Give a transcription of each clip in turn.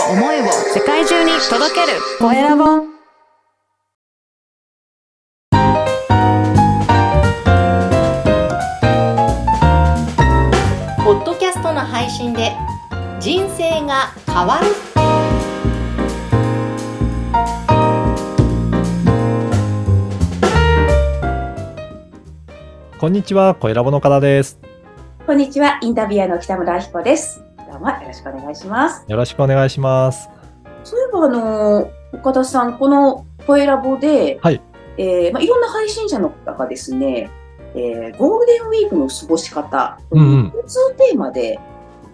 を思いを世界中に届けるコエラボポッドキャストの配信で人生が変わるこんにちは、コエラボの方です。こんにちは、インタビュアーの北村明子です。どうもよろしくお願いします。よろしくお願いします。そういえば、あの、岡田さん、この声ラボで、はいえーまあ、いろんな配信者の方がですね、えーゴールデンウィークの過ごし方という共通テーマで、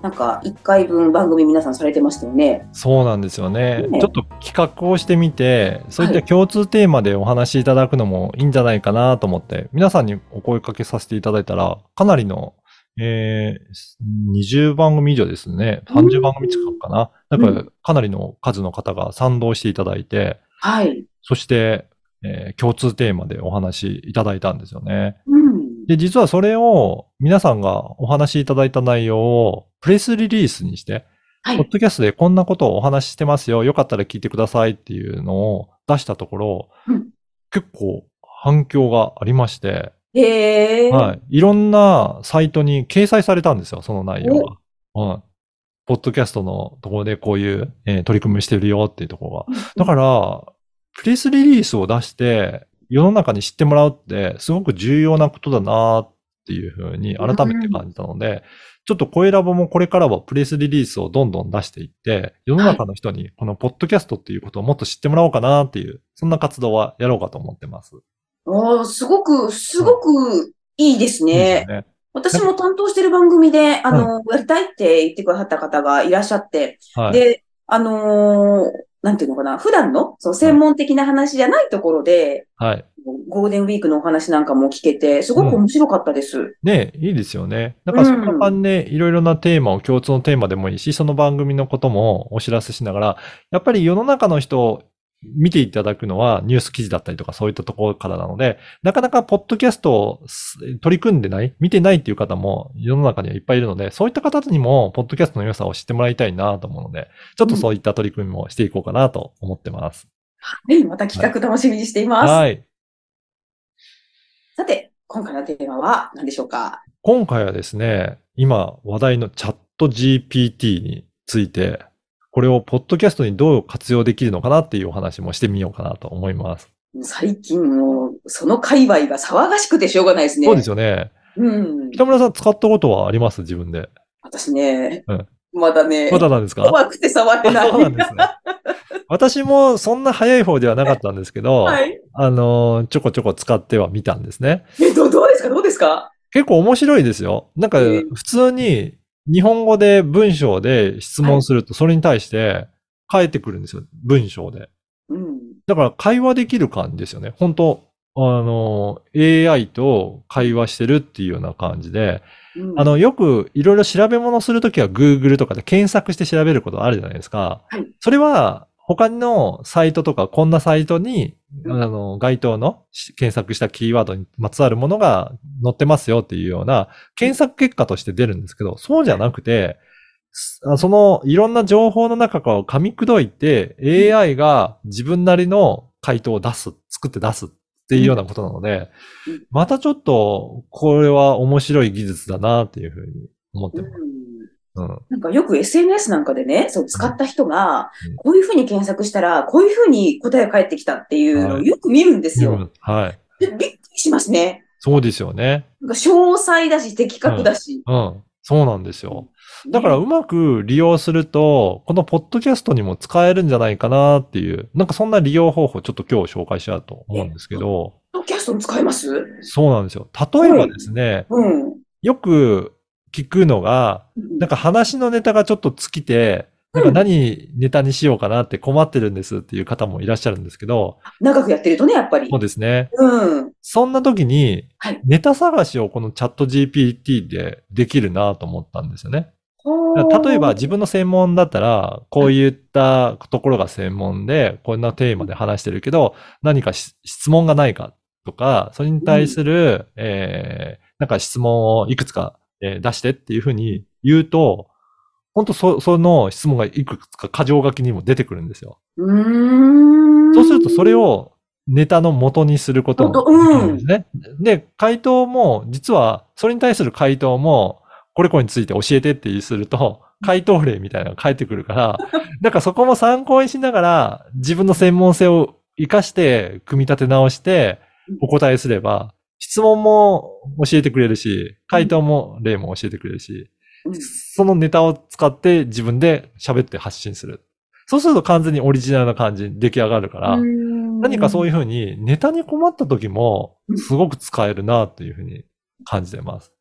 なんか1回分番組皆さんされてましたよね。そうなんですよね。ねちょっと企画をしてみて、そういった共通テーマでお話しいただくのもいいんじゃないかなと思って、皆さんにお声かけさせていただいたら、かなりの、えー、20番組以上ですね。30番組近くかな。だから、かなりの数の方が賛同していただいて、はい。そして、えー共通テーマでお話しいただいたんですよね。うん。で、実はそれを皆さんがお話しいただいた内容をプレスリリースにして、はい。ポッドキャストでこんなことをお話ししてますよ。よかったら聞いてくださいっていうのを出したところ、うん結構反響がありまして、へえ。はい。いろんなサイトに掲載されたんですよ、その内容が。はい。ポッドキャストのところでこういう、えー取り組みしてるよっていうところが。だから、プレスリリースを出して、世の中に知ってもらうって、すごく重要なことだなっていうふうに改めて感じたので、ちょっと声ラボもこれからはプレスリリースをどんどん出していって、世の中の人にこのポッドキャストっていうことをもっと知ってもらおうかなっていう、そんな活動はやろうかと思ってます。おーすごく、すごくいいですね。いいですね。私も担当してる番組で、あの、やりたいって言ってくださった方がいらっしゃって、はい。で、あのーなんていうのかな、普段の、その専門的な話じゃないところで、はい。ゴールデンウィークのお話なんかも聞けて、すごく面白かったです。ねいいですよね。だからそんな感じで、いろいろなテーマを共通のテーマでもいいし、その番組のこともお知らせしながら、やっぱり世の中の人を見ていただくのはニュース記事だったりとかそういったところからなので、なかなかポッドキャストをす取り組んでない、見てないっていう方も世の中にはいっぱいいるので、そういった方にもポッドキャストの良さを知ってもらいたいなと思うので、ちょっとそういった取り組みもしていこうかなと思ってます。ね、また企画楽しみにしています。はい。さて、今回のテーマは何でしょうか？今回はですね、今話題のチャット GPT について、これをポッドキャストにどう活用できるのかなっていうお話もしてみようかなと思います。最近もう、その界隈が騒がしくてしょうがないですね。そうですよね。うん。北村さん使ったことはあります？自分で。私ね、うんまだね、まだなんですか？怖くて触れない。そうなんですね。私もそんな早い方ではなかったんですけど、はい。あの、ちょこちょこ使ってはみたんですね。え、どどうですか？どうですか？結構面白いですよ。なんかえー普通に日本語で文章で質問するとそれに対して返ってくるんですよ。文章で。うん。だから会話できる感じですよね。本当あの、AI と会話してるっていうような感じで、うんあの、よくいろいろ調べ物するときは Google とかで検索して調べることあるじゃないですか。はいそれは他のサイトとかこんなサイトに、あうん。の、該当のし検索したキーワードにまつわるものが載ってますよっていうような検索結果として出るんですけど、そうじゃなくて、そのいろんな情報の中から噛み砕いて AI が自分なりの回答を出す、作って出すっていうようなことなのでうん、またちょっとこれは面白い技術だなっていうふうに思ってます。うんうん。なんかよく SNS なんかでね、そう使った人がうん、こういうふうに検索したら、こういうふうに答えが返ってきたっていうのをはいよく見るんですよ。はい。でびっくりしますね。そうですよね。なんか詳細だし、的確だし。うん。そうなんですよ。ねだからうまく利用すると、このポッドキャストにも使えるんじゃないかなっていう、なんかそんな利用方法ちょっと今日紹介しようと思うんですけど、ポッドキャストも使えます？そうなんですよ。例えばですね、うん。よく聞くのが、なんか話のネタがちょっと尽きて、なんか何ネタにしようかなって困ってるんですっていう方もいらっしゃるんですけど、長くやってるとね、やっぱりそう。ですね。うん。そんな時にはい、ネタ探しをこのチャット GPT でできるなと思ったんですよね。例えば自分の専門だったら、こういったところが専門で、こんなテーマで話してるけど、何かし質問がないかとか、それに対する、えーなんか質問をいくつか、えー出してっていうふうに言うと、本当そ、その質問がいくつか箇条書きにも出てくるんですよ。う。そうするとそれ、をネタの元にすることもできるんですね。で、回答も、実はそれに対する回答も、これこれについて教えてってすると、回答例みたいなのが返ってくるから、だからそこも参考にしながら、自分の専門性を活かして、組み立て直して、お答えすれば、質問も教えてくれるし、回答も例も教えてくれるし、うんそのネタを使って自分で喋って発信する。そうすると完全にオリジナルな感じに出来上がるから、何かそういうふうにネタに困った時もすごく使えるなというふうに感じてます。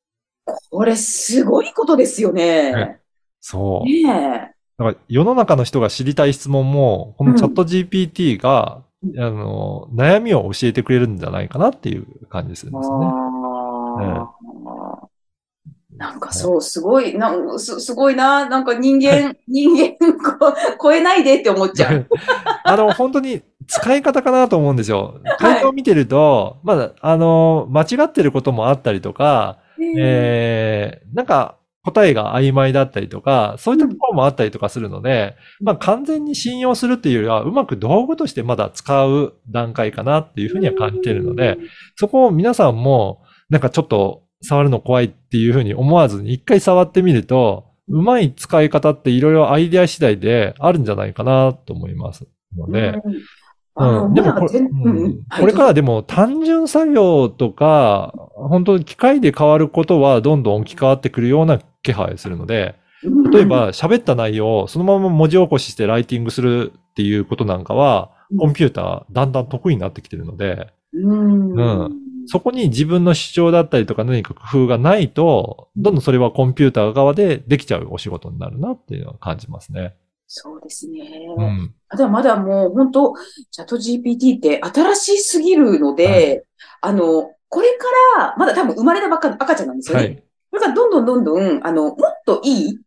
これすごいことですよね。ねそう。ねだから世の中の人が知りたい質問も、このチャット GPT が、うんあの、悩みを教えてくれるんじゃないかなっていう感じするえ。んですね。なんかそう、すごい、なんすすごいな。なんか人間、人間こ超えないでって思っちゃう。あの、本当に使い方かなと思うんですよ。はい回答を見てると、まだ、あの、間違ってることもあったりとか、えー、なんか答えが曖昧だったりとか、そういったところもあったりとかするので、まあ完全に信用するっていうよりは、うまく道具としてまだ使う段階かなっていうふうには感じているので、そこを皆さんも、なんかちょっと触るの怖いっていうふうに思わずに一回触ってみると、うまい使い方っていろいろアイデア次第であるんじゃないかなと思いますので、うん。でもこれ、うん。これからでも単純作業とか、本当に機械で変わることはどんどん置き換わってくるような気配するので、うん。例えば喋った内容をそのまま文字起こししてライティングするっていうことなんかは、うん。コンピューターだんだん得意になってきてるので、うん。うん。そこに自分の主張だったりとか何か工夫がないと、どんどんそれはコンピューター側でできちゃうお仕事になるなっていうのは感じますね。そうですね。うん。まだまだもう本当、チャット GPT って新しすぎるので、あの、これから、まだ多分生まれたばっかの赤ちゃんなんですよね。はい。これからどんどんどんどん、あの、もっといい、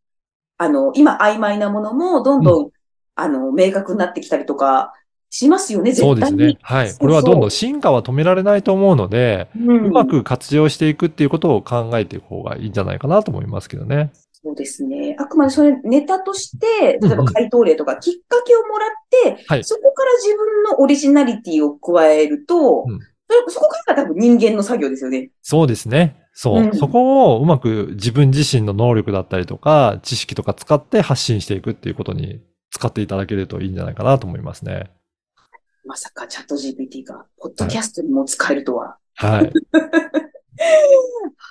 あの、今曖昧なものもどんどん、あの、明確になってきたりとかしますよね、絶対に。そうですね。はい。これはどんどん進化は止められないと思うので、うんうまく活用していくっていうことを考えていく方がいいんじゃないかなと思いますけどね。そうですね。あくまでそれネタとして、例えば回答例とかきっかけをもらって、はいそこから自分のオリジナリティを加えると、そこからが多分人間の作業ですよね。そうですね。そう。うんそこをうまく自分自身の能力だったりとか、知識とか使って発信していくっていうことに使っていただけるといいんじゃないかなと思いますね。まさかチャット GPT が、ポッドキャストにも使えるとは。はい。はい。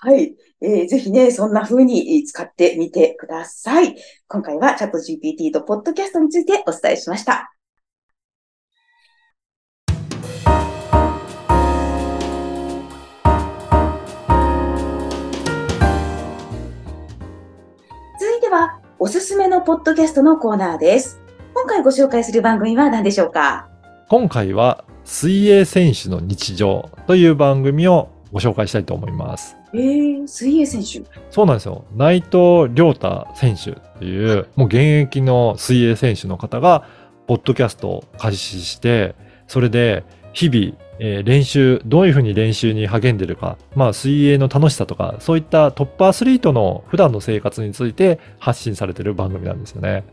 はいえーぜひね、そんな風に使ってみてください。今回はチャット GPT とポッドキャストについてお伝えしました。続いては、おすすめのポッドキャストのコーナーです。今回ご紹介する番組は何でしょうか？今回は水泳選手の日常という番組をご紹介したいと思います。えー、水泳選手。そうなんですよ。内藤亮太選手っていう、もう現役の水泳選手の方が、ポッドキャストを開始して、それで日々、えー練習、どういうふうに練習に励んでるか、まあ水泳の楽しさとか、そういったトップアスリートの普段の生活について発信されてる番組なんですよね。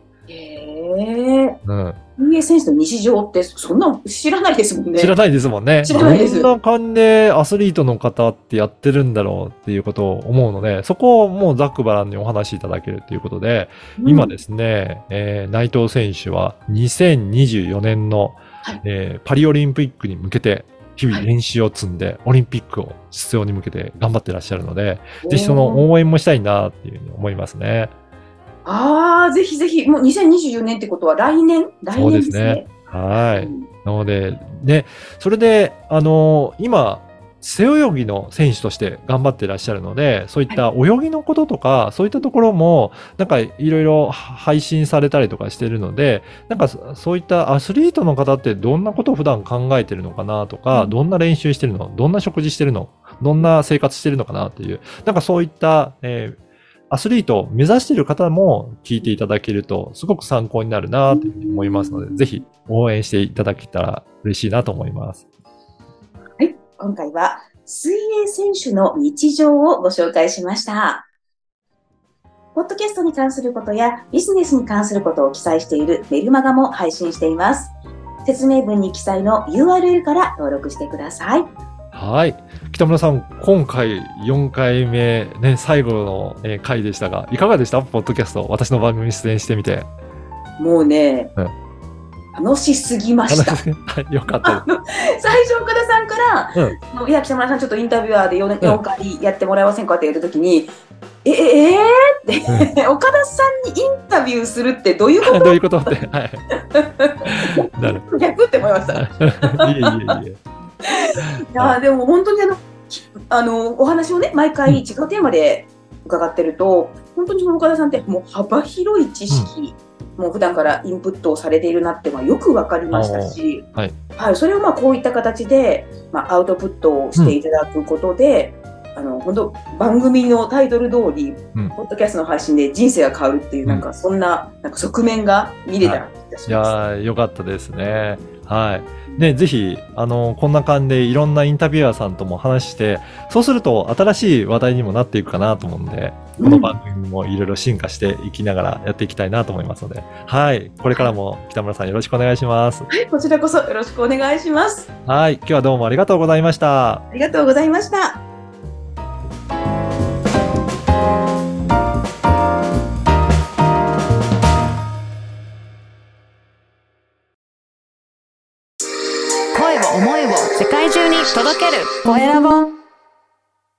えー、うん。選手の日常ってそんなの知らないですもんね。知らないですもんね。知らないですどんな感じでアスリートの方ってやってるんだろうっていうことを思うので、そこをもうざっくばらんにお話しいただけるということで、うん今ですね、えー内藤選手は2024年の、はいえーパリオリンピックに向けて日々練習を積んで、オリンピックを出場に向けて頑張ってらっしゃるので、ぜひその応援もしたいなっていうふうに思いますね。ああ、ぜひぜひ、もう2024年ってことは来年？来そうでね。年ですすね。はい。うん。なので、ね、それで、あの今、背泳ぎの選手として頑張ってらっしゃるので、そういった泳ぎのこととか、そういったところも、なんかいろいろ配信されたりとかしてるので、なんかそそういったアスリートの方ってどんなことを普段考えてるのかなとか、うん。どんな練習してるの？どんな食事してるの？どんな生活してるのかなっていう、なんかそういった、えーアスリートを目指している方も聞いていただけると、すごく参考になるなというふうに思いますので、ぜひ応援していただけたら嬉しいなと思います。今回は水泳選手の日常をご紹介しました。ポッドキャストに関することやビジネスに関することを記載しているメルマガも配信しています。説明文に記載の URL から登録してください。はい。北村さん、今回4回目、ね、最後の、えー回でしたが、いかがでした？ポッドキャスト。私の番組に出演してみて。もうね、うん楽しすぎました。はい、よかったで最初岡田さんから、うんいや北村さんちょっとインタビュアーで 4, うん4回やってもらえませんかって言った時に、えええー、って、岡田さんにインタビューするってどういうこす。どういうことって。はい。逆って思いました。いいえいえいえ。やでも本当にあのきあのお話をね毎回違うテーマで伺ってると、本当にその岡田さんってもう幅広い知識、もう普段からインプットをされているなってまあよくわかりましたし、おーはい。それをまあこういった形で、まあ、アウトプットをしていただくことで、あの本当番組のタイトル通り、うん。ポッドキャストの配信で人生が変わるっていう、なんかそんななんか側面が見れた気がしい。やよかったですね。はい。ね、ぜひ、あの、こんな感じでいろんなインタビュアーさんとも話して、そうすると新しい話題にもなっていくかなと思うんで、この番組もいろいろ進化していきながらやっていきたいなと思いますので、はい。これからも北村さんよろしくお願いします。はい、こちらこそよろしくお願いします。はい。今日はどうもありがとうございました。ありがとうございました。届ける。コエラボ